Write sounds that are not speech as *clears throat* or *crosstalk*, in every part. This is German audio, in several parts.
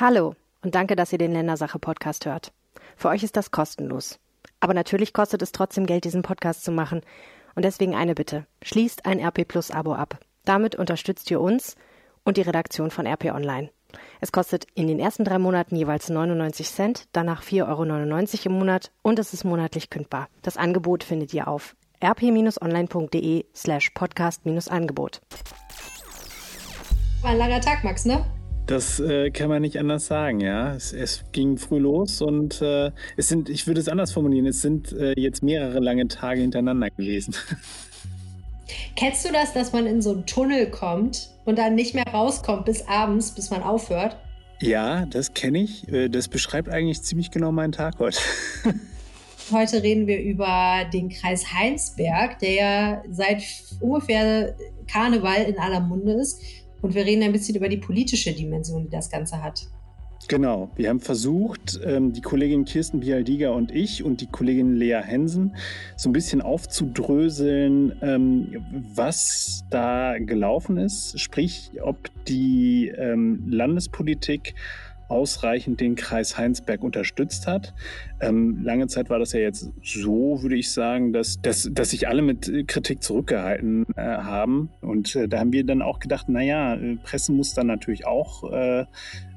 Hallo und danke, dass ihr den Ländersache-Podcast hört. Für euch ist das kostenlos. Aber natürlich kostet es trotzdem Geld, diesen Podcast zu machen. Und deswegen eine Bitte. Schließt ein RP Plus Abo ab. Damit unterstützt ihr uns und die Redaktion von RP Online. Es kostet in den ersten drei Monaten jeweils 99 Cent, danach 4,99 Euro im Monat und es ist monatlich kündbar. Das Angebot findet ihr auf rp-online.de slash podcast-angebot. War ein langer Tag, Max, ne? Das äh, kann man nicht anders sagen, ja. Es, es ging früh los und äh, es sind, ich würde es anders formulieren, es sind äh, jetzt mehrere lange Tage hintereinander gewesen. *laughs* Kennst du das, dass man in so einen Tunnel kommt und dann nicht mehr rauskommt bis abends, bis man aufhört? Ja, das kenne ich. Äh, das beschreibt eigentlich ziemlich genau meinen Tag heute. *laughs* Heute reden wir über den Kreis Heinsberg, der ja seit ungefähr Karneval in aller Munde ist. Und wir reden ein bisschen über die politische Dimension, die das Ganze hat. Genau, wir haben versucht, ähm, die Kollegin Kirsten Bialdiga und ich und die Kollegin Lea Hensen so ein bisschen aufzudröseln, ähm, was da gelaufen ist, sprich, ob die ähm, Landespolitik ausreichend den Kreis Heinsberg unterstützt hat. Ähm, lange Zeit war das ja jetzt so, würde ich sagen, dass, dass, dass sich alle mit Kritik zurückgehalten äh, haben. Und äh, da haben wir dann auch gedacht, naja, äh, Presse muss dann natürlich auch äh,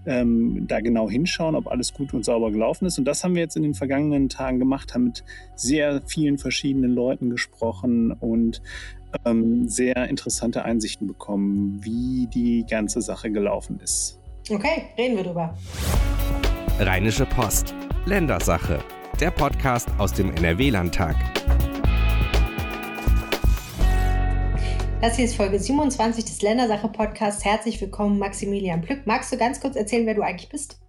ähm, da genau hinschauen, ob alles gut und sauber gelaufen ist. Und das haben wir jetzt in den vergangenen Tagen gemacht, haben mit sehr vielen verschiedenen Leuten gesprochen und ähm, sehr interessante Einsichten bekommen, wie die ganze Sache gelaufen ist. Okay, reden wir drüber. Rheinische Post. Ländersache. Der Podcast aus dem NRW-Landtag. Das hier ist Folge 27 des Ländersache-Podcasts. Herzlich willkommen, Maximilian Plück. Magst du ganz kurz erzählen, wer du eigentlich bist?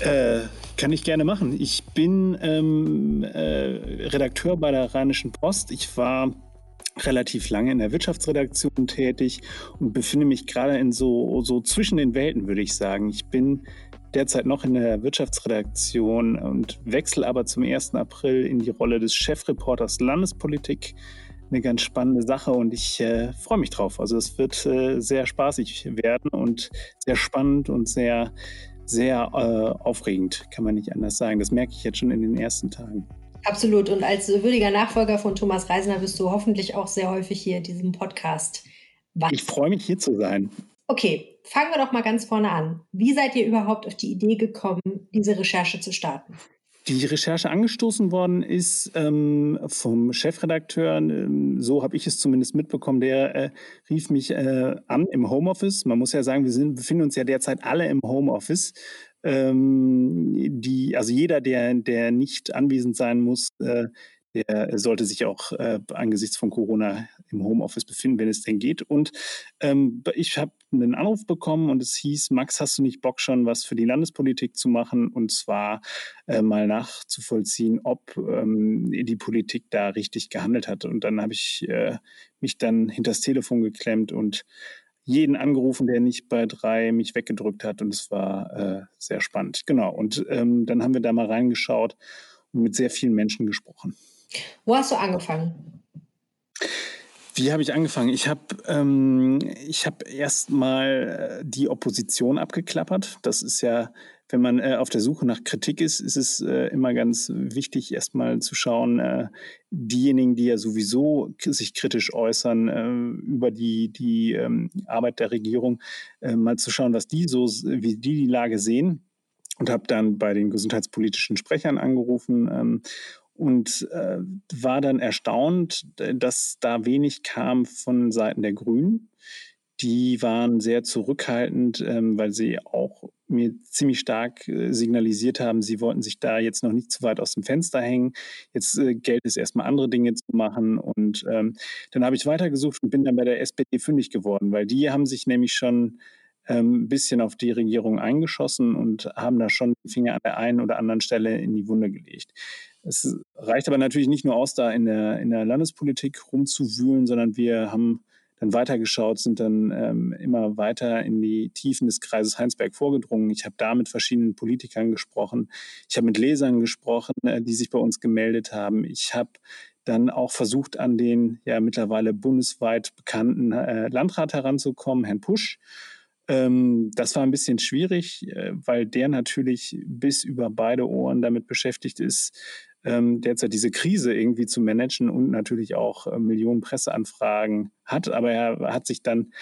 Äh, kann ich gerne machen. Ich bin ähm, äh, Redakteur bei der Rheinischen Post. Ich war relativ lange in der Wirtschaftsredaktion tätig und befinde mich gerade in so, so zwischen den Welten, würde ich sagen. Ich bin derzeit noch in der Wirtschaftsredaktion und wechsle aber zum 1. April in die Rolle des Chefreporters Landespolitik. Eine ganz spannende Sache und ich äh, freue mich drauf. Also es wird äh, sehr spaßig werden und sehr spannend und sehr, sehr äh, aufregend, kann man nicht anders sagen. Das merke ich jetzt schon in den ersten Tagen. Absolut. Und als würdiger Nachfolger von Thomas Reisner bist du hoffentlich auch sehr häufig hier in diesem Podcast. Was? Ich freue mich, hier zu sein. Okay, fangen wir doch mal ganz vorne an. Wie seid ihr überhaupt auf die Idee gekommen, diese Recherche zu starten? Die Recherche angestoßen worden ist ähm, vom Chefredakteur, ähm, so habe ich es zumindest mitbekommen, der äh, rief mich äh, an im Homeoffice. Man muss ja sagen, wir sind, befinden uns ja derzeit alle im Homeoffice. Ähm, die, also jeder, der, der nicht anwesend sein muss, äh, der sollte sich auch äh, angesichts von Corona im Homeoffice befinden, wenn es denn geht. Und ähm, ich habe einen Anruf bekommen und es hieß, Max, hast du nicht Bock schon, was für die Landespolitik zu machen? Und zwar äh, mal nachzuvollziehen, ob ähm, die Politik da richtig gehandelt hat. Und dann habe ich äh, mich dann hinters Telefon geklemmt und jeden angerufen, der nicht bei drei mich weggedrückt hat. Und es war äh, sehr spannend. Genau. Und ähm, dann haben wir da mal reingeschaut und mit sehr vielen Menschen gesprochen. Wo hast du angefangen? Wie habe ich angefangen? Ich habe ähm, hab erst mal äh, die Opposition abgeklappert. Das ist ja, wenn man äh, auf der Suche nach Kritik ist, ist es äh, immer ganz wichtig, erst mal zu schauen, äh, diejenigen, die ja sowieso sich kritisch äußern äh, über die, die ähm, Arbeit der Regierung, äh, mal zu schauen, was die so, wie die die Lage sehen. Und habe dann bei den gesundheitspolitischen Sprechern angerufen ähm, und äh, war dann erstaunt, dass da wenig kam von Seiten der Grünen. Die waren sehr zurückhaltend, ähm, weil sie auch mir ziemlich stark äh, signalisiert haben, sie wollten sich da jetzt noch nicht zu weit aus dem Fenster hängen. Jetzt äh, gilt es erstmal andere Dinge zu machen. Und ähm, dann habe ich weitergesucht und bin dann bei der SPD fündig geworden, weil die haben sich nämlich schon ähm, ein bisschen auf die Regierung eingeschossen und haben da schon den Finger an der einen oder anderen Stelle in die Wunde gelegt. Es reicht aber natürlich nicht nur aus, da in der, in der Landespolitik rumzuwühlen, sondern wir haben dann weitergeschaut, sind dann ähm, immer weiter in die Tiefen des Kreises Heinsberg vorgedrungen. Ich habe da mit verschiedenen Politikern gesprochen. Ich habe mit Lesern gesprochen, äh, die sich bei uns gemeldet haben. Ich habe dann auch versucht, an den ja mittlerweile bundesweit bekannten äh, Landrat heranzukommen, Herrn Pusch. Ähm, das war ein bisschen schwierig, äh, weil der natürlich bis über beide Ohren damit beschäftigt ist, ähm, derzeit diese Krise irgendwie zu managen und natürlich auch äh, Millionen Presseanfragen hat. Aber er hat sich dann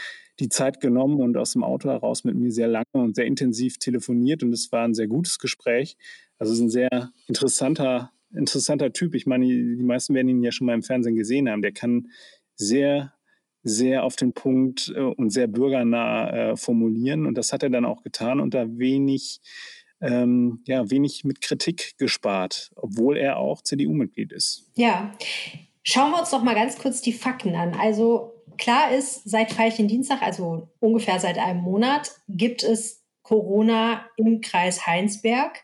die Zeit genommen und aus dem Auto heraus mit mir sehr lange und sehr intensiv telefoniert und es war ein sehr gutes Gespräch. Also es ist ein sehr interessanter, interessanter Typ. Ich meine, die meisten werden ihn ja schon mal im Fernsehen gesehen haben. Der kann sehr, sehr auf den Punkt äh, und sehr bürgernah äh, formulieren und das hat er dann auch getan unter wenig ähm, ja, wenig mit Kritik gespart, obwohl er auch CDU-Mitglied ist. Ja, schauen wir uns doch mal ganz kurz die Fakten an. Also klar ist, seit Veilchen-Dienstag, also ungefähr seit einem Monat, gibt es Corona im Kreis Heinsberg.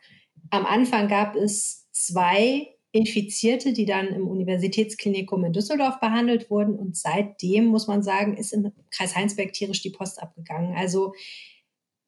Am Anfang gab es zwei Infizierte, die dann im Universitätsklinikum in Düsseldorf behandelt wurden. Und seitdem, muss man sagen, ist im Kreis Heinsberg tierisch die Post abgegangen. Also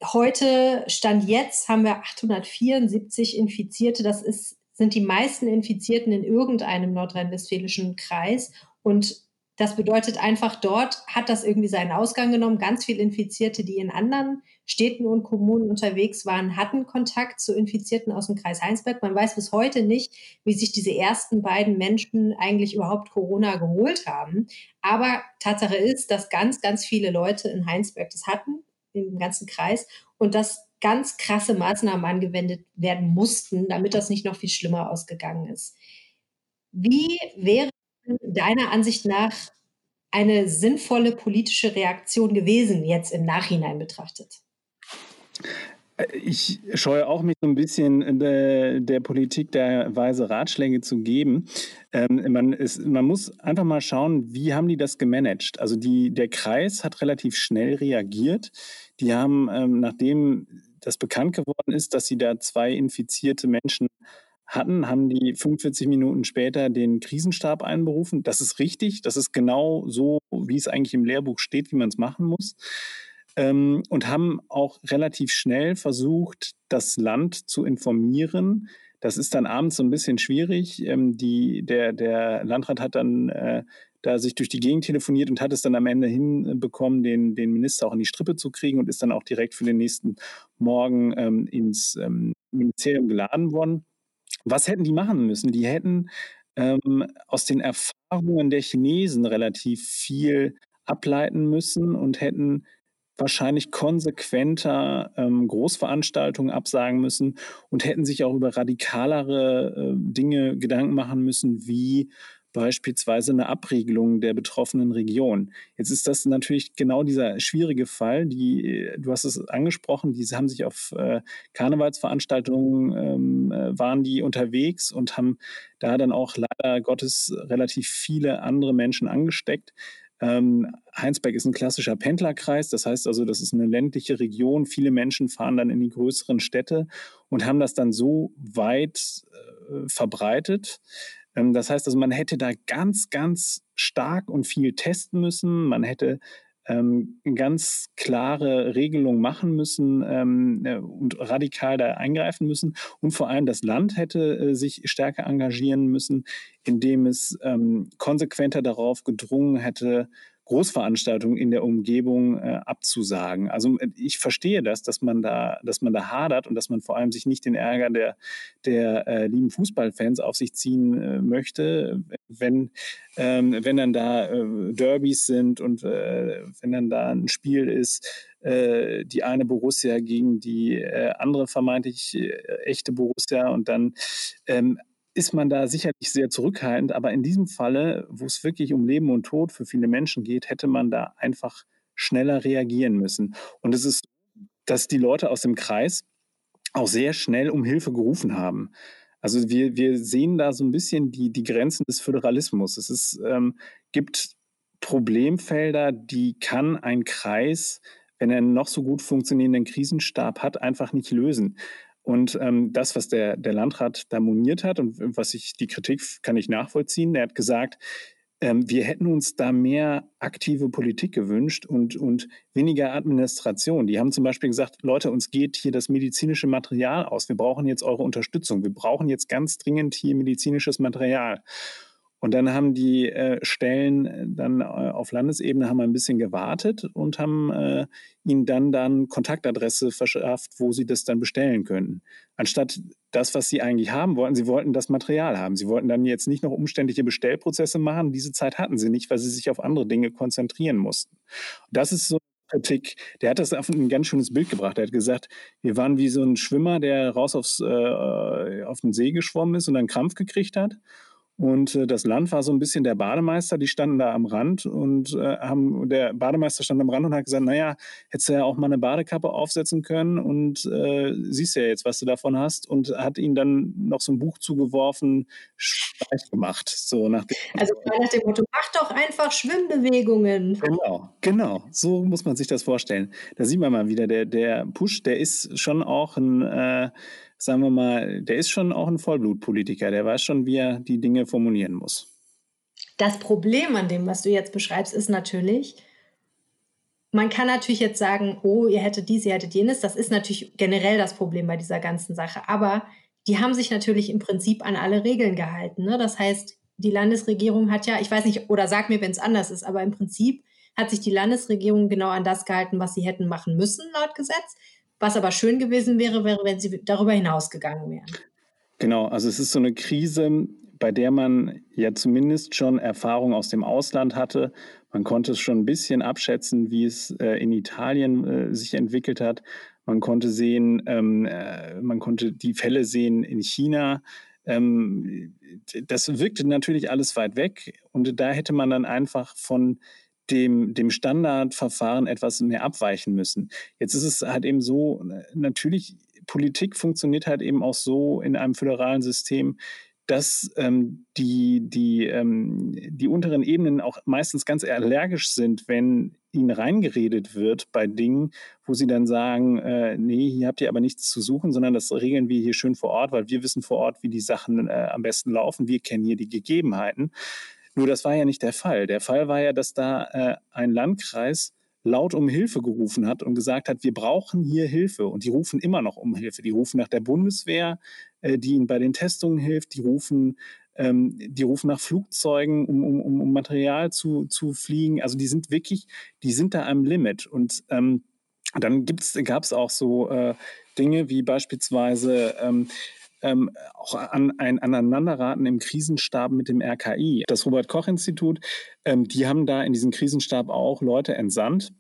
Heute, Stand jetzt, haben wir 874 Infizierte. Das ist, sind die meisten Infizierten in irgendeinem nordrhein-westfälischen Kreis. Und das bedeutet einfach, dort hat das irgendwie seinen Ausgang genommen. Ganz viele Infizierte, die in anderen Städten und Kommunen unterwegs waren, hatten Kontakt zu Infizierten aus dem Kreis Heinsberg. Man weiß bis heute nicht, wie sich diese ersten beiden Menschen eigentlich überhaupt Corona geholt haben. Aber Tatsache ist, dass ganz, ganz viele Leute in Heinsberg das hatten im ganzen Kreis und dass ganz krasse Maßnahmen angewendet werden mussten, damit das nicht noch viel schlimmer ausgegangen ist. Wie wäre deiner Ansicht nach eine sinnvolle politische Reaktion gewesen, jetzt im Nachhinein betrachtet? Ich scheue auch mich so ein bisschen der, der Politik der weise Ratschläge zu geben. Ähm, man, ist, man muss einfach mal schauen, wie haben die das gemanagt? Also die, der Kreis hat relativ schnell reagiert. Die haben, ähm, nachdem das bekannt geworden ist, dass sie da zwei infizierte Menschen hatten, haben die 45 Minuten später den Krisenstab einberufen. Das ist richtig. Das ist genau so, wie es eigentlich im Lehrbuch steht, wie man es machen muss ähm, und haben auch relativ schnell versucht, das Land zu informieren. Das ist dann abends so ein bisschen schwierig. Ähm, die, der, der Landrat hat dann äh, da sich durch die Gegend telefoniert und hat es dann am Ende hinbekommen, den, den Minister auch in die Strippe zu kriegen und ist dann auch direkt für den nächsten Morgen ähm, ins ähm, Ministerium geladen worden. Was hätten die machen müssen? Die hätten ähm, aus den Erfahrungen der Chinesen relativ viel ableiten müssen und hätten wahrscheinlich konsequenter ähm, Großveranstaltungen absagen müssen und hätten sich auch über radikalere äh, Dinge Gedanken machen müssen, wie beispielsweise eine Abregelung der betroffenen Region. Jetzt ist das natürlich genau dieser schwierige Fall. Die, du hast es angesprochen, die haben sich auf äh, Karnevalsveranstaltungen ähm, äh, waren die unterwegs und haben da dann auch leider Gottes relativ viele andere Menschen angesteckt. Ähm, Heinsberg ist ein klassischer Pendlerkreis, das heißt also, das ist eine ländliche Region. Viele Menschen fahren dann in die größeren Städte und haben das dann so weit äh, verbreitet. Ähm, das heißt also, man hätte da ganz, ganz stark und viel testen müssen. Man hätte ähm, ganz klare Regelungen machen müssen ähm, äh, und radikal da eingreifen müssen. Und vor allem das Land hätte äh, sich stärker engagieren müssen, indem es ähm, konsequenter darauf gedrungen hätte, Großveranstaltungen in der Umgebung äh, abzusagen. Also äh, ich verstehe das, dass man da, dass man da hadert und dass man vor allem sich nicht den Ärger der, der äh, lieben Fußballfans auf sich ziehen äh, möchte, wenn, ähm, wenn dann da äh, Derbys sind und äh, wenn dann da ein Spiel ist, die eine Borussia gegen die andere vermeintlich echte Borussia und dann ähm, ist man da sicherlich sehr zurückhaltend, aber in diesem Falle, wo es wirklich um Leben und Tod für viele Menschen geht, hätte man da einfach schneller reagieren müssen. Und es ist, dass die Leute aus dem Kreis auch sehr schnell um Hilfe gerufen haben. Also wir, wir sehen da so ein bisschen die, die Grenzen des Föderalismus. Es ist, ähm, gibt Problemfelder, die kann ein Kreis, wenn er einen noch so gut funktionierenden Krisenstab hat, einfach nicht lösen. Und ähm, das, was der, der Landrat da moniert hat und was ich, die Kritik kann ich nachvollziehen, er hat gesagt, ähm, wir hätten uns da mehr aktive Politik gewünscht und, und weniger Administration. Die haben zum Beispiel gesagt, Leute, uns geht hier das medizinische Material aus. Wir brauchen jetzt eure Unterstützung. Wir brauchen jetzt ganz dringend hier medizinisches Material. Und dann haben die äh, Stellen äh, dann äh, auf Landesebene haben ein bisschen gewartet und haben äh, ihnen dann dann Kontaktadresse verschafft, wo sie das dann bestellen könnten. Anstatt das, was sie eigentlich haben wollten, sie wollten das Material haben. Sie wollten dann jetzt nicht noch umständliche Bestellprozesse machen. Diese Zeit hatten sie nicht, weil sie sich auf andere Dinge konzentrieren mussten. Das ist so Kritik. Der hat das auf ein ganz schönes Bild gebracht. Er hat gesagt, wir waren wie so ein Schwimmer, der raus aufs, äh, auf den See geschwommen ist und dann Krampf gekriegt hat. Und äh, das Land war so ein bisschen der Bademeister, die standen da am Rand und äh, haben, der Bademeister stand am Rand und hat gesagt, naja, hättest du ja auch mal eine Badekappe aufsetzen können und äh, siehst ja jetzt, was du davon hast. Und hat ihn dann noch so ein Buch zugeworfen, leicht gemacht. So nach dem also nach dem Motto, mach doch einfach Schwimmbewegungen. Genau, genau. So muss man sich das vorstellen. Da sieht man mal wieder, der, der Push, der ist schon auch ein äh, sagen wir mal, der ist schon auch ein Vollblutpolitiker, der weiß schon, wie er die Dinge formulieren muss. Das Problem an dem, was du jetzt beschreibst, ist natürlich, man kann natürlich jetzt sagen, oh, ihr hättet dies, ihr hättet jenes. Das ist natürlich generell das Problem bei dieser ganzen Sache. Aber die haben sich natürlich im Prinzip an alle Regeln gehalten. Ne? Das heißt, die Landesregierung hat ja, ich weiß nicht, oder sag mir, wenn es anders ist, aber im Prinzip hat sich die Landesregierung genau an das gehalten, was sie hätten machen müssen laut Gesetz. Was aber schön gewesen wäre, wäre, wenn sie darüber hinausgegangen wären. Genau, also es ist so eine Krise, bei der man ja zumindest schon Erfahrung aus dem Ausland hatte. Man konnte es schon ein bisschen abschätzen, wie es äh, in Italien äh, sich entwickelt hat. Man konnte sehen, ähm, äh, man konnte die Fälle sehen in China. Ähm, das wirkte natürlich alles weit weg und da hätte man dann einfach von dem, dem Standardverfahren etwas mehr abweichen müssen. Jetzt ist es halt eben so, natürlich, Politik funktioniert halt eben auch so in einem föderalen System, dass ähm, die, die, ähm, die unteren Ebenen auch meistens ganz allergisch sind, wenn ihnen reingeredet wird bei Dingen, wo sie dann sagen, äh, nee, hier habt ihr aber nichts zu suchen, sondern das regeln wir hier schön vor Ort, weil wir wissen vor Ort, wie die Sachen äh, am besten laufen. Wir kennen hier die Gegebenheiten. Nur das war ja nicht der Fall. Der Fall war ja, dass da äh, ein Landkreis laut um Hilfe gerufen hat und gesagt hat, wir brauchen hier Hilfe. Und die rufen immer noch um Hilfe. Die rufen nach der Bundeswehr, äh, die ihnen bei den Testungen hilft. Die rufen, ähm, die rufen nach Flugzeugen, um, um, um Material zu, zu fliegen. Also die sind wirklich, die sind da am Limit. Und ähm, dann gab es auch so äh, Dinge wie beispielsweise ähm, ähm, auch an ein Aneinanderraten im Krisenstab mit dem RKI. Das Robert-Koch-Institut, ähm, die haben da in diesen Krisenstab auch Leute entsandt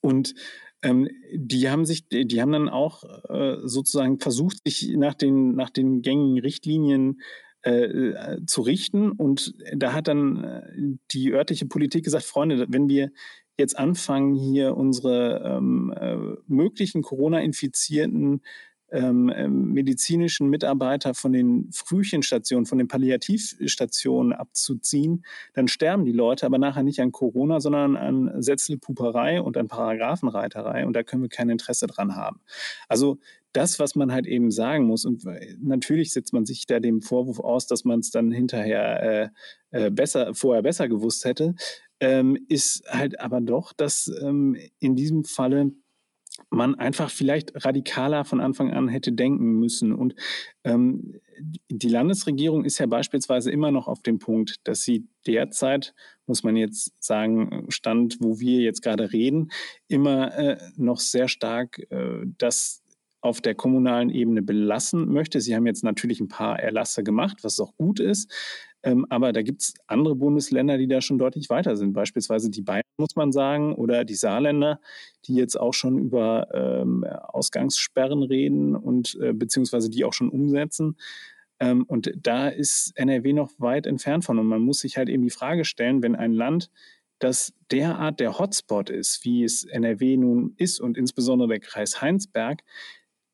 und ähm, die haben sich, die haben dann auch äh, sozusagen versucht, sich nach den, nach den gängigen Richtlinien äh, zu richten. Und da hat dann äh, die örtliche Politik gesagt, Freunde, wenn wir jetzt anfangen, hier unsere ähm, äh, möglichen Corona-Infizierten ähm, ähm, medizinischen Mitarbeiter von den Frühchenstationen, von den Palliativstationen abzuziehen, dann sterben die Leute aber nachher nicht an Corona, sondern an Setzelpuperei und an Paragraphenreiterei. Und da können wir kein Interesse dran haben. Also das, was man halt eben sagen muss, und natürlich setzt man sich da dem Vorwurf aus, dass man es dann hinterher äh, äh, besser, vorher besser gewusst hätte, ähm, ist halt aber doch, dass ähm, in diesem Falle man einfach vielleicht radikaler von Anfang an hätte denken müssen. Und ähm, die Landesregierung ist ja beispielsweise immer noch auf dem Punkt, dass sie derzeit, muss man jetzt sagen, Stand, wo wir jetzt gerade reden, immer äh, noch sehr stark äh, das auf der kommunalen Ebene belassen möchte. Sie haben jetzt natürlich ein paar Erlasse gemacht, was auch gut ist. Ähm, aber da gibt es andere Bundesländer, die da schon deutlich weiter sind. Beispielsweise die Bayern, muss man sagen, oder die Saarländer, die jetzt auch schon über ähm, Ausgangssperren reden und äh, beziehungsweise die auch schon umsetzen. Ähm, und da ist NRW noch weit entfernt von. Und man muss sich halt eben die Frage stellen, wenn ein Land, das derart der Hotspot ist, wie es NRW nun ist und insbesondere der Kreis Heinsberg,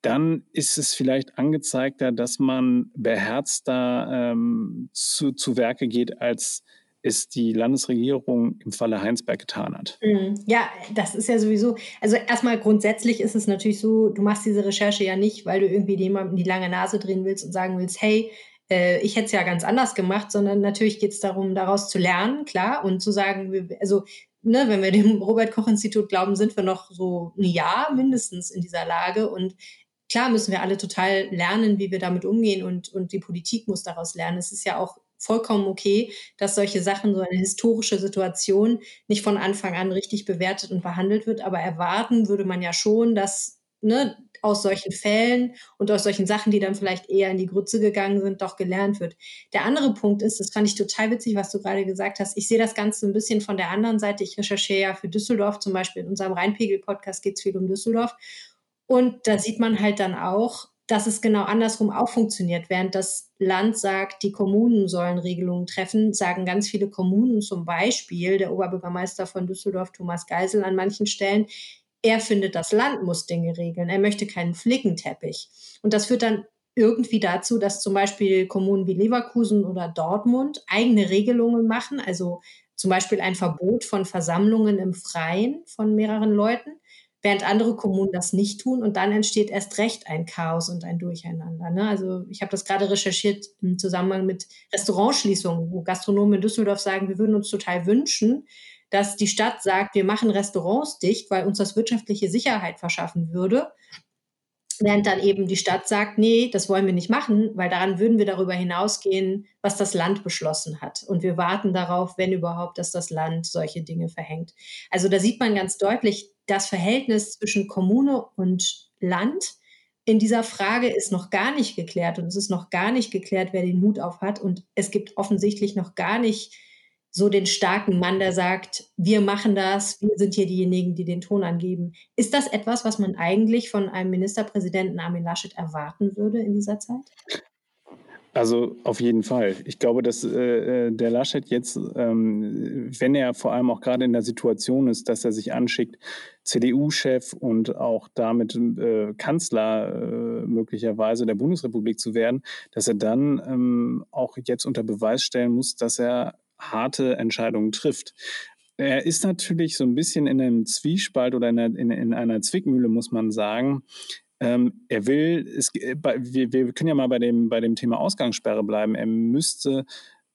dann ist es vielleicht angezeigter, dass man beherzter ähm, zu, zu Werke geht, als es die Landesregierung im Falle Heinsberg getan hat. Mhm. Ja, das ist ja sowieso, also erstmal grundsätzlich ist es natürlich so, du machst diese Recherche ja nicht, weil du irgendwie jemandem die lange Nase drehen willst und sagen willst, hey, äh, ich hätte es ja ganz anders gemacht, sondern natürlich geht es darum, daraus zu lernen, klar, und zu sagen, also ne, wenn wir dem Robert Koch Institut glauben, sind wir noch so ein Jahr mindestens in dieser Lage und Klar müssen wir alle total lernen, wie wir damit umgehen und, und die Politik muss daraus lernen. Es ist ja auch vollkommen okay, dass solche Sachen, so eine historische Situation nicht von Anfang an richtig bewertet und behandelt wird. Aber erwarten würde man ja schon, dass ne, aus solchen Fällen und aus solchen Sachen, die dann vielleicht eher in die Grütze gegangen sind, doch gelernt wird. Der andere Punkt ist, das fand ich total witzig, was du gerade gesagt hast. Ich sehe das Ganze ein bisschen von der anderen Seite. Ich recherchiere ja für Düsseldorf, zum Beispiel in unserem Rheinpegel-Podcast geht es viel um Düsseldorf. Und da sieht man halt dann auch, dass es genau andersrum auch funktioniert. Während das Land sagt, die Kommunen sollen Regelungen treffen, sagen ganz viele Kommunen, zum Beispiel der Oberbürgermeister von Düsseldorf, Thomas Geisel, an manchen Stellen, er findet, das Land muss Dinge regeln. Er möchte keinen Flickenteppich. Und das führt dann irgendwie dazu, dass zum Beispiel Kommunen wie Leverkusen oder Dortmund eigene Regelungen machen, also zum Beispiel ein Verbot von Versammlungen im Freien von mehreren Leuten während andere Kommunen das nicht tun und dann entsteht erst recht ein Chaos und ein Durcheinander. Ne? Also ich habe das gerade recherchiert im Zusammenhang mit Restaurantschließungen, wo Gastronomen in Düsseldorf sagen, wir würden uns total wünschen, dass die Stadt sagt, wir machen Restaurants dicht, weil uns das wirtschaftliche Sicherheit verschaffen würde. Während dann eben die Stadt sagt, nee, das wollen wir nicht machen, weil daran würden wir darüber hinausgehen, was das Land beschlossen hat. Und wir warten darauf, wenn überhaupt, dass das Land solche Dinge verhängt. Also da sieht man ganz deutlich, das Verhältnis zwischen Kommune und Land in dieser Frage ist noch gar nicht geklärt und es ist noch gar nicht geklärt, wer den Hut auf hat und es gibt offensichtlich noch gar nicht so den starken Mann, der sagt, wir machen das, wir sind hier diejenigen, die den Ton angeben. Ist das etwas, was man eigentlich von einem Ministerpräsidenten Armin Laschet erwarten würde in dieser Zeit? Also auf jeden Fall. Ich glaube, dass äh, äh, der Laschet jetzt, ähm, wenn er vor allem auch gerade in der Situation ist, dass er sich anschickt, CDU-Chef und auch damit äh, Kanzler äh, möglicherweise der Bundesrepublik zu werden, dass er dann ähm, auch jetzt unter Beweis stellen muss, dass er harte Entscheidungen trifft. Er ist natürlich so ein bisschen in einem Zwiespalt oder in einer, in, in einer Zwickmühle, muss man sagen. Ähm, er will, es, äh, wir, wir, können ja mal bei dem, bei dem Thema Ausgangssperre bleiben. Er müsste,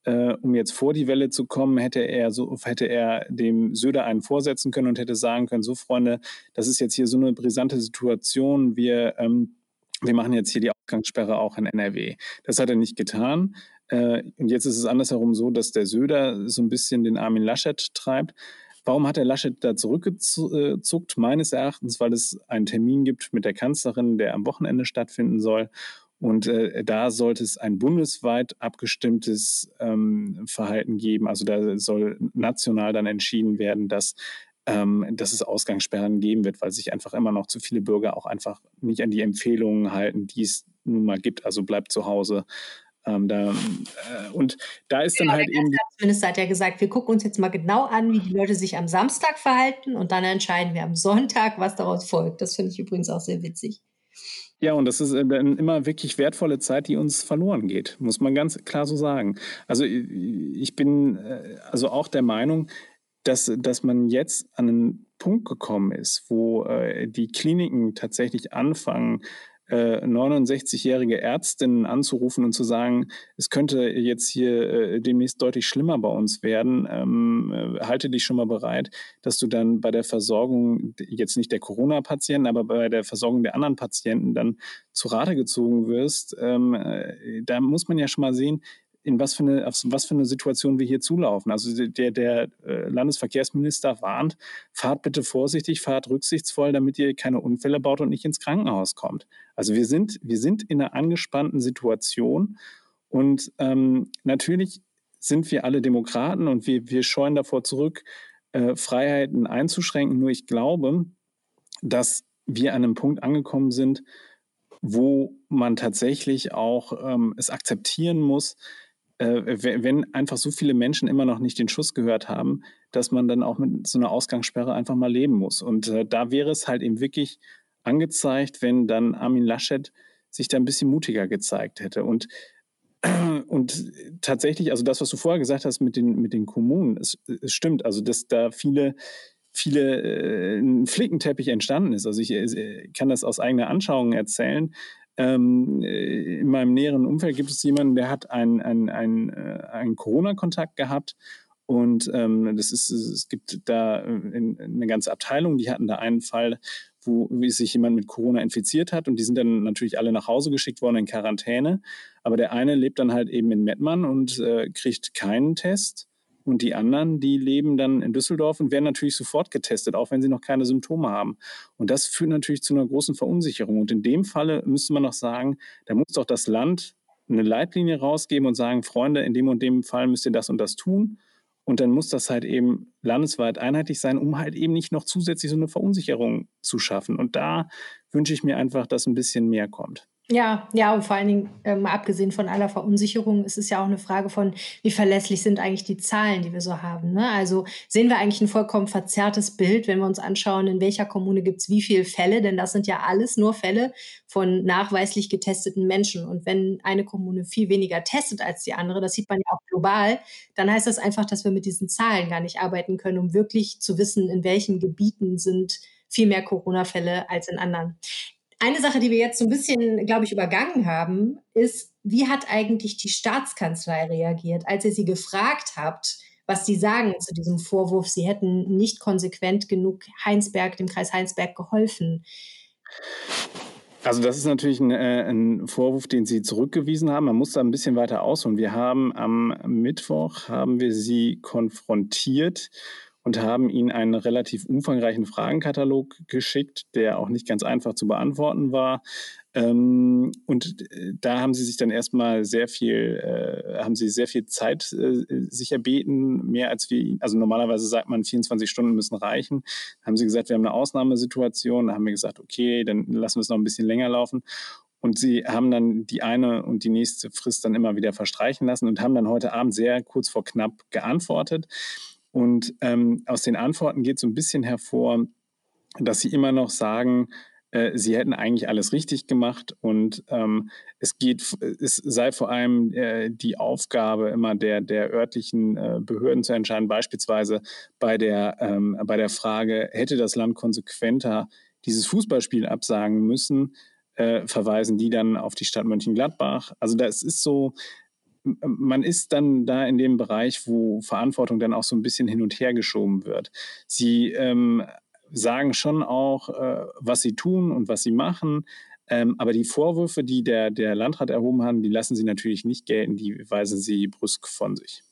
äh, um jetzt vor die Welle zu kommen, hätte er so, hätte er dem Söder einen vorsetzen können und hätte sagen können: So, Freunde, das ist jetzt hier so eine brisante Situation. Wir, ähm, wir machen jetzt hier die Ausgangssperre auch in NRW. Das hat er nicht getan. Äh, und jetzt ist es andersherum so, dass der Söder so ein bisschen den Armin Laschet treibt. Warum hat der Laschet da zurückgezuckt? Meines Erachtens, weil es einen Termin gibt mit der Kanzlerin, der am Wochenende stattfinden soll. Und äh, da sollte es ein bundesweit abgestimmtes ähm, Verhalten geben. Also da soll national dann entschieden werden, dass, ähm, dass es Ausgangssperren geben wird, weil sich einfach immer noch zu viele Bürger auch einfach nicht an die Empfehlungen halten, die es nun mal gibt. Also bleibt zu Hause, ähm, da, äh, und da ist genau, dann halt der eben. Der Staatsminister hat ja gesagt, wir gucken uns jetzt mal genau an, wie die Leute sich am Samstag verhalten und dann entscheiden wir am Sonntag, was daraus folgt. Das finde ich übrigens auch sehr witzig. Ja, und das ist äh, dann immer wirklich wertvolle Zeit, die uns verloren geht, muss man ganz klar so sagen. Also ich bin äh, also auch der Meinung, dass, dass man jetzt an einen Punkt gekommen ist, wo äh, die Kliniken tatsächlich anfangen, 69-jährige äh, Ärztinnen anzurufen und zu sagen, es könnte jetzt hier äh, demnächst deutlich schlimmer bei uns werden, ähm, äh, halte dich schon mal bereit, dass du dann bei der Versorgung jetzt nicht der Corona-Patienten, aber bei der Versorgung der anderen Patienten dann zu Rate gezogen wirst. Ähm, äh, da muss man ja schon mal sehen, in was für eine, auf was für eine Situation wir hier zulaufen. Also der, der äh, Landesverkehrsminister warnt, fahrt bitte vorsichtig, fahrt rücksichtsvoll, damit ihr keine Unfälle baut und nicht ins Krankenhaus kommt. Also wir sind, wir sind in einer angespannten Situation und ähm, natürlich sind wir alle Demokraten und wir, wir scheuen davor zurück, äh, Freiheiten einzuschränken. Nur ich glaube, dass wir an einem Punkt angekommen sind, wo man tatsächlich auch ähm, es akzeptieren muss, wenn einfach so viele Menschen immer noch nicht den Schuss gehört haben, dass man dann auch mit so einer Ausgangssperre einfach mal leben muss. Und äh, da wäre es halt eben wirklich angezeigt, wenn dann Armin Laschet sich da ein bisschen mutiger gezeigt hätte. Und, *clears throat* und tatsächlich, also das, was du vorher gesagt hast mit den, mit den Kommunen, es, es stimmt, also dass da viele viele äh, ein Flickenteppich entstanden ist. Also ich äh, kann das aus eigener Anschauung erzählen. Ähm, äh, in meinem näheren Umfeld gibt es jemanden, der hat einen, einen, einen, äh, einen Corona-Kontakt gehabt und ähm, das ist, es gibt da äh, eine ganze Abteilung, die hatten da einen Fall, wo sich jemand mit Corona infiziert hat und die sind dann natürlich alle nach Hause geschickt worden in Quarantäne. Aber der eine lebt dann halt eben in Mettmann und äh, kriegt keinen Test. Und die anderen, die leben dann in Düsseldorf und werden natürlich sofort getestet, auch wenn sie noch keine Symptome haben. Und das führt natürlich zu einer großen Verunsicherung. Und in dem Falle müsste man noch sagen, da muss doch das Land eine Leitlinie rausgeben und sagen, Freunde, in dem und dem Fall müsst ihr das und das tun. Und dann muss das halt eben landesweit einheitlich sein, um halt eben nicht noch zusätzlich so eine Verunsicherung zu schaffen. Und da wünsche ich mir einfach, dass ein bisschen mehr kommt. Ja, ja, und vor allen Dingen, ähm, abgesehen von aller Verunsicherung, ist es ja auch eine Frage von, wie verlässlich sind eigentlich die Zahlen, die wir so haben. Ne? Also sehen wir eigentlich ein vollkommen verzerrtes Bild, wenn wir uns anschauen, in welcher Kommune gibt es wie viele Fälle, denn das sind ja alles nur Fälle von nachweislich getesteten Menschen. Und wenn eine Kommune viel weniger testet als die andere, das sieht man ja auch global, dann heißt das einfach, dass wir mit diesen Zahlen gar nicht arbeiten können, um wirklich zu wissen, in welchen Gebieten sind viel mehr Corona-Fälle als in anderen. Eine Sache, die wir jetzt so ein bisschen, glaube ich, übergangen haben, ist, wie hat eigentlich die Staatskanzlei reagiert, als ihr sie gefragt habt, was sie sagen zu diesem Vorwurf, sie hätten nicht konsequent genug Heinsberg, dem Kreis Heinsberg geholfen? Also das ist natürlich ein, äh, ein, Vorwurf, den Sie zurückgewiesen haben. Man muss da ein bisschen weiter ausholen. Wir haben am Mittwoch haben wir Sie konfrontiert und haben ihnen einen relativ umfangreichen Fragenkatalog geschickt, der auch nicht ganz einfach zu beantworten war. Ähm, und äh, da haben sie sich dann erstmal sehr viel, äh, haben sie sehr viel Zeit äh, sich erbeten, mehr als wir, also normalerweise sagt man, 24 Stunden müssen reichen. Haben sie gesagt, wir haben eine Ausnahmesituation. Da haben wir gesagt, okay, dann lassen wir es noch ein bisschen länger laufen. Und sie haben dann die eine und die nächste Frist dann immer wieder verstreichen lassen und haben dann heute Abend sehr kurz vor knapp geantwortet. Und ähm, aus den Antworten geht so ein bisschen hervor, dass sie immer noch sagen, äh, sie hätten eigentlich alles richtig gemacht und ähm, es geht, es sei vor allem äh, die Aufgabe immer der, der örtlichen äh, Behörden zu entscheiden, beispielsweise bei der, ähm, bei der Frage, hätte das Land konsequenter dieses Fußballspiel absagen müssen, äh, verweisen die dann auf die Stadt Mönchengladbach. Also das ist so, man ist dann da in dem Bereich, wo Verantwortung dann auch so ein bisschen hin und her geschoben wird. Sie ähm, sagen schon auch, äh, was sie tun und was sie machen. Ähm, aber die Vorwürfe, die der, der Landrat erhoben haben, die lassen sie natürlich nicht gelten, die weisen sie brüsk von sich.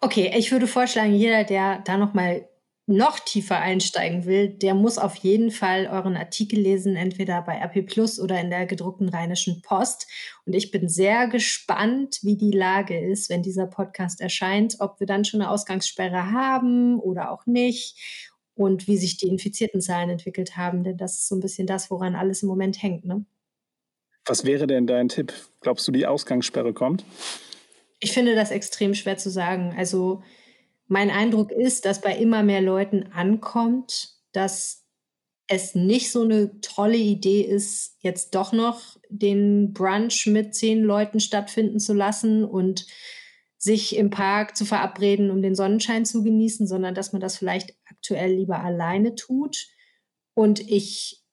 Okay, ich würde vorschlagen, jeder, der da nochmal noch tiefer einsteigen will, der muss auf jeden Fall euren Artikel lesen, entweder bei RP Plus oder in der gedruckten Rheinischen Post. Und ich bin sehr gespannt, wie die Lage ist, wenn dieser Podcast erscheint, ob wir dann schon eine Ausgangssperre haben oder auch nicht und wie sich die infizierten Zahlen entwickelt haben, denn das ist so ein bisschen das, woran alles im Moment hängt. Ne? Was wäre denn dein Tipp? Glaubst du, die Ausgangssperre kommt? Ich finde das extrem schwer zu sagen. Also mein Eindruck ist, dass bei immer mehr Leuten ankommt, dass es nicht so eine tolle Idee ist, jetzt doch noch den Brunch mit zehn Leuten stattfinden zu lassen und sich im Park zu verabreden, um den Sonnenschein zu genießen, sondern dass man das vielleicht aktuell lieber alleine tut. Und ich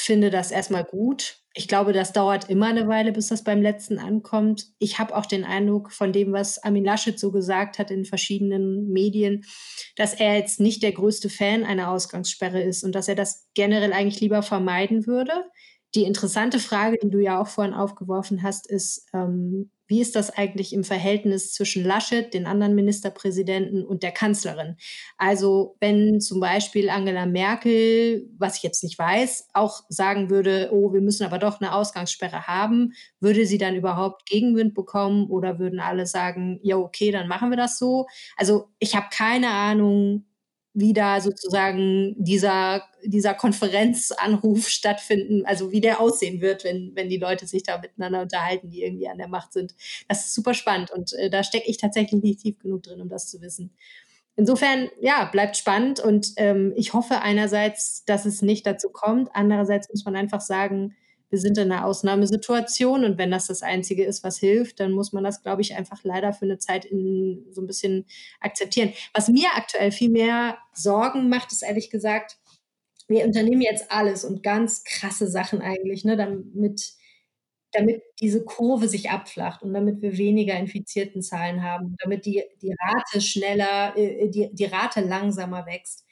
finde das erstmal gut, ich glaube, das dauert immer eine Weile, bis das beim letzten ankommt. Ich habe auch den Eindruck von dem, was Armin Laschet so gesagt hat in verschiedenen Medien, dass er jetzt nicht der größte Fan einer Ausgangssperre ist und dass er das generell eigentlich lieber vermeiden würde. Die interessante Frage, die du ja auch vorhin aufgeworfen hast, ist, ähm, wie ist das eigentlich im Verhältnis zwischen Laschet, den anderen Ministerpräsidenten und der Kanzlerin? Also wenn zum Beispiel Angela Merkel, was ich jetzt nicht weiß, auch sagen würde, oh, wir müssen aber doch eine Ausgangssperre haben, würde sie dann überhaupt Gegenwind bekommen oder würden alle sagen, ja, okay, dann machen wir das so? Also ich habe keine Ahnung, wie da sozusagen dieser, dieser Konferenzanruf stattfinden, also wie der aussehen wird, wenn, wenn die Leute sich da miteinander unterhalten, die irgendwie an der Macht sind. Das ist super spannend und äh, da stecke ich tatsächlich nicht tief genug drin, um das zu wissen. Insofern, ja, bleibt spannend und ähm, ich hoffe einerseits, dass es nicht dazu kommt. Andererseits muss man einfach sagen, wir sind in einer Ausnahmesituation und wenn das das Einzige ist, was hilft, dann muss man das, glaube ich, einfach leider für eine Zeit in, so ein bisschen akzeptieren. Was mir aktuell viel mehr Sorgen macht, ist ehrlich gesagt, wir unternehmen jetzt alles und ganz krasse Sachen eigentlich, ne, damit, damit diese Kurve sich abflacht und damit wir weniger infizierten Zahlen haben, damit die, die Rate schneller, äh, die, die Rate langsamer wächst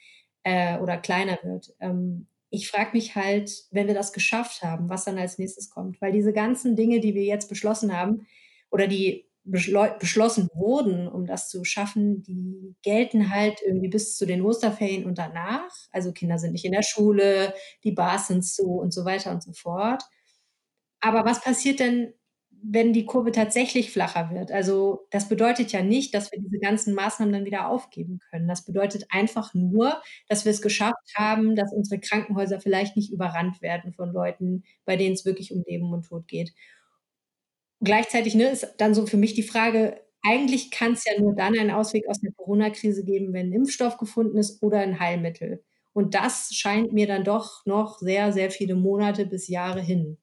äh, oder kleiner wird. Ähm, ich frage mich halt, wenn wir das geschafft haben, was dann als nächstes kommt. Weil diese ganzen Dinge, die wir jetzt beschlossen haben oder die beschlossen wurden, um das zu schaffen, die gelten halt irgendwie bis zu den Osterferien und danach. Also Kinder sind nicht in der Schule, die Bars sind zu und so weiter und so fort. Aber was passiert denn, wenn die Kurve tatsächlich flacher wird? Also das bedeutet ja nicht, dass wir diese ganzen Maßnahmen dann wieder aufgeben können. Das bedeutet einfach nur, dass wir es geschafft haben, dass unsere Krankenhäuser vielleicht nicht überrannt werden von Leuten, bei denen es wirklich um Leben und Tod geht gleichzeitig ne, ist dann so für mich die Frage, eigentlich kann es ja nur dann einen Ausweg aus der Corona-Krise geben, wenn ein Impfstoff gefunden ist oder ein Heilmittel. Und das scheint mir dann doch noch sehr, sehr viele Monate bis Jahre hin.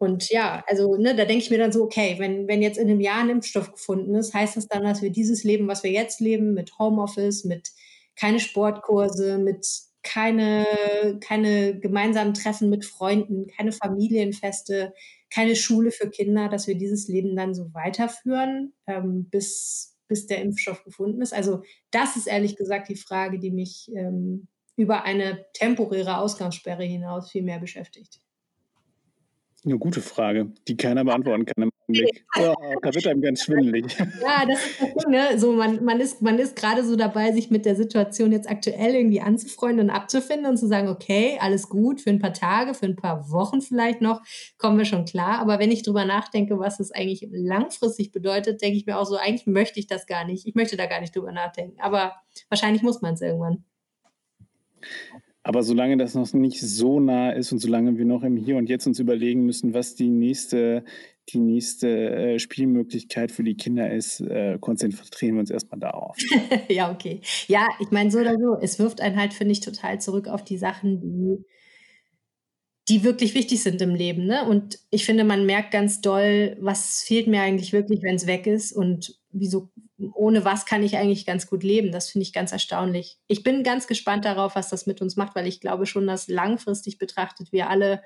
Und ja, also ne, da denke ich mir dann so, okay, wenn, wenn jetzt in einem Jahr ein Impfstoff gefunden ist, heißt das dann, dass wir dieses Leben, was wir jetzt leben, mit Homeoffice, mit keine Sportkurse, mit keine, keine gemeinsamen Treffen mit Freunden, keine Familienfeste, keine Schule für Kinder, dass wir dieses Leben dann so weiterführen, ähm, bis, bis der Impfstoff gefunden ist. Also das ist ehrlich gesagt die Frage, die mich ähm, über eine temporäre Ausgangssperre hinaus viel mehr beschäftigt. Eine gute Frage, die keiner beantworten kann im *laughs* Augenblick. Oh, da wird einem ganz schwindelig. *laughs* Ja, das ist das Ding, ne? So, man, man ist, man ist gerade so dabei, sich mit der Situation jetzt aktuell irgendwie anzufreunden und abzufinden und zu sagen, okay, alles gut, für ein paar Tage, für ein paar Wochen vielleicht noch, kommen wir schon klar. Aber wenn ich drüber nachdenke, was es eigentlich langfristig bedeutet, denke ich mir auch so, eigentlich möchte ich das gar nicht. Ich möchte da gar nicht drüber nachdenken. Aber wahrscheinlich muss man es irgendwann. Aber solange das noch nicht so nah ist und solange wir noch im Hier und Jetzt uns überlegen müssen, was die nächste, die nächste äh, Spielmöglichkeit für die Kinder ist, äh, konzentrieren wir uns erstmal darauf. *laughs* ja, okay. Ja, ich meine, so oder so, es wirft einen halt, finde ich, total zurück auf die Sachen, die, die wirklich wichtig sind im Leben. Ne? Und ich finde, man merkt ganz doll, was fehlt mir eigentlich wirklich, wenn es weg ist und wieso, ohne was kann ich eigentlich ganz gut leben. Das finde ich ganz erstaunlich. Ich bin ganz gespannt darauf, was das mit uns macht, weil ich glaube schon, dass langfristig betrachtet wir alle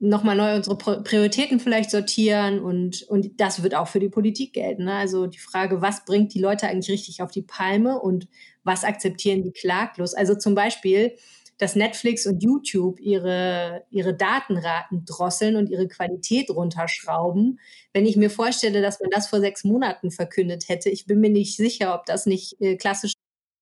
nochmal neu unsere Prioritäten vielleicht sortieren und, und das wird auch für die Politik gelten. Ne? Also die Frage, was bringt die Leute eigentlich richtig auf die Palme und was akzeptieren die klaglos? Also zum Beispiel, dass Netflix und YouTube ihre, ihre Datenraten drosseln und ihre Qualität runterschrauben. Wenn ich mir vorstelle, dass man das vor sechs Monaten verkündet hätte, ich bin mir nicht sicher, ob das nicht äh, klassisch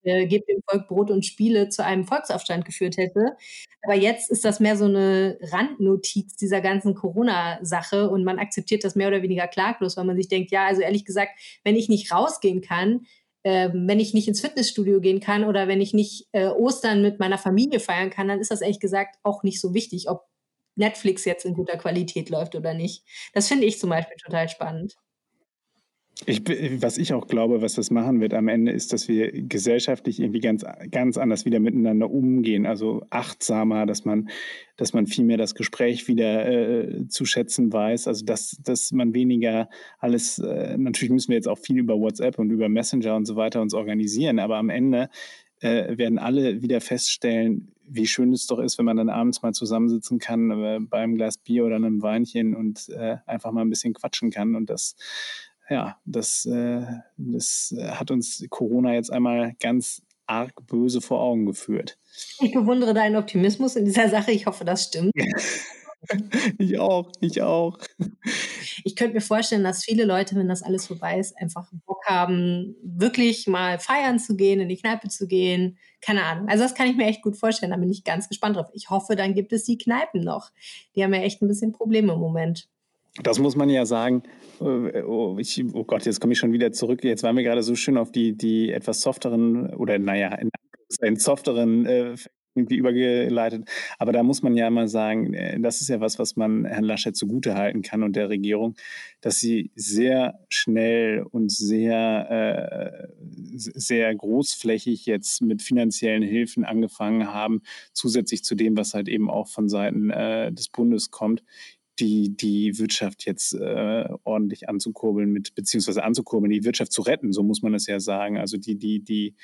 äh, Gebt dem Volk Brot und Spiele zu einem Volksaufstand geführt hätte. Aber jetzt ist das mehr so eine Randnotiz dieser ganzen Corona-Sache und man akzeptiert das mehr oder weniger klaglos, weil man sich denkt, ja, also ehrlich gesagt, wenn ich nicht rausgehen kann, äh, wenn ich nicht ins Fitnessstudio gehen kann oder wenn ich nicht äh, Ostern mit meiner Familie feiern kann, dann ist das ehrlich gesagt auch nicht so wichtig, ob Netflix jetzt in guter Qualität läuft oder nicht. Das finde ich zum Beispiel total spannend. Ich, was ich auch glaube, was das machen wird am Ende, ist, dass wir gesellschaftlich irgendwie ganz, ganz anders wieder miteinander umgehen. Also achtsamer, dass man, dass man viel mehr das Gespräch wieder äh, zu schätzen weiß. Also dass, dass man weniger alles, äh, natürlich müssen wir jetzt auch viel über WhatsApp und über Messenger und so weiter uns organisieren, aber am Ende äh, werden alle wieder feststellen, wie schön es doch ist, wenn man dann abends mal zusammensitzen kann äh, beim Glas Bier oder einem Weinchen und äh, einfach mal ein bisschen quatschen kann und das ja, das, äh, das hat uns Corona jetzt einmal ganz arg böse vor Augen geführt. Ich bewundere deinen Optimismus in dieser Sache. Ich hoffe, das stimmt. *laughs* ich auch, ich auch. Ich könnte mir vorstellen, dass viele Leute, wenn das alles vorbei ist, einfach Bock haben, wirklich mal feiern zu gehen, in die Kneipe zu gehen. Keine Ahnung. Also das kann ich mir echt gut vorstellen. Da bin ich ganz gespannt drauf. Ich hoffe, dann gibt es die Kneipen noch. Die haben ja echt ein bisschen Probleme im Moment. Das muss man ja sagen. Äh, oh, ich, oh Gott, jetzt komme ich schon wieder zurück. Jetzt waren wir gerade so schön auf die, die etwas softeren oder naja, in softeren äh, irgendwie übergeleitet. Aber da muss man ja mal sagen, äh, das ist ja was, was man Herrn Laschet zugute halten kann und der Regierung, dass sie sehr schnell und sehr, äh, sehr großflächig jetzt mit finanziellen Hilfen angefangen haben, zusätzlich zu dem, was halt eben auch von Seiten äh, des Bundes kommt, die, die Wirtschaft jetzt äh, ordentlich anzukurbeln, mit, beziehungsweise anzukurbeln, die Wirtschaft zu retten, so muss man es ja sagen. Also die, die, die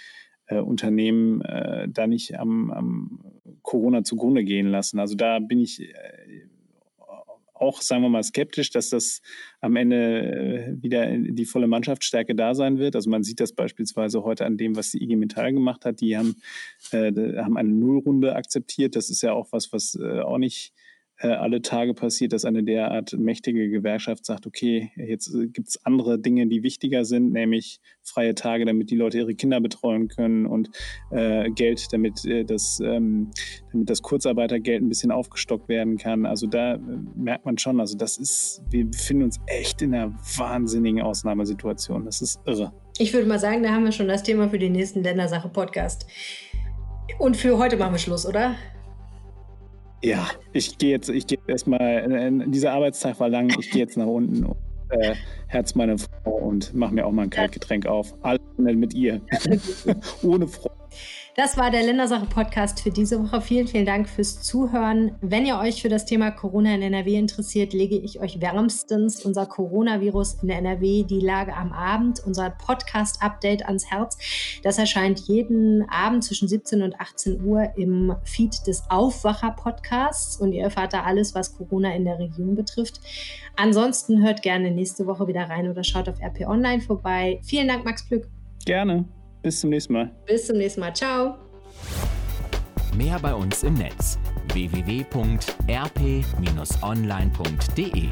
äh, Unternehmen äh, da nicht am, am Corona zugrunde gehen lassen. Also da bin ich äh, auch, sagen wir mal, skeptisch, dass das am Ende äh, wieder die volle Mannschaftsstärke da sein wird. Also man sieht das beispielsweise heute an dem, was die IG Metall gemacht hat. Die haben, äh, haben eine Nullrunde akzeptiert. Das ist ja auch was, was äh, auch nicht alle Tage passiert, dass eine derart mächtige Gewerkschaft sagt, okay, jetzt äh, gibt es andere Dinge, die wichtiger sind, nämlich freie Tage, damit die Leute ihre Kinder betreuen können und äh, Geld, damit, äh, das, ähm, damit das Kurzarbeitergeld ein bisschen aufgestockt werden kann. Also da äh, merkt man schon, also das ist, wir befinden uns echt in einer wahnsinnigen Ausnahmesituation. Das ist irre. Ich würde mal sagen, da haben wir schon das Thema für den nächsten Ländersache-Podcast. Und für heute machen wir Schluss, oder? Ja, ich gehe jetzt, ich gehe erstmal, äh, dieser Arbeitstag war lang, ich gehe jetzt nach unten und äh, Herz meiner Frau und mache mir auch mal ein Kaltgetränk auf. Alles mit ihr. *laughs* Ohne Frau. Das war der Ländersache-Podcast für diese Woche. Vielen, vielen Dank fürs Zuhören. Wenn ihr euch für das Thema Corona in NRW interessiert, lege ich euch wärmstens unser Coronavirus in NRW, die Lage am Abend, unser Podcast-Update ans Herz. Das erscheint jeden Abend zwischen 17 und 18 Uhr im Feed des Aufwacher-Podcasts und ihr erfahrt da alles, was Corona in der Region betrifft. Ansonsten hört gerne nächste Woche wieder rein oder schaut auf RP Online vorbei. Vielen Dank, Max Glück. Gerne. Bis zum nächsten Mal. Bis zum nächsten Mal. Ciao. Mehr bei uns im Netz www.rp-online.de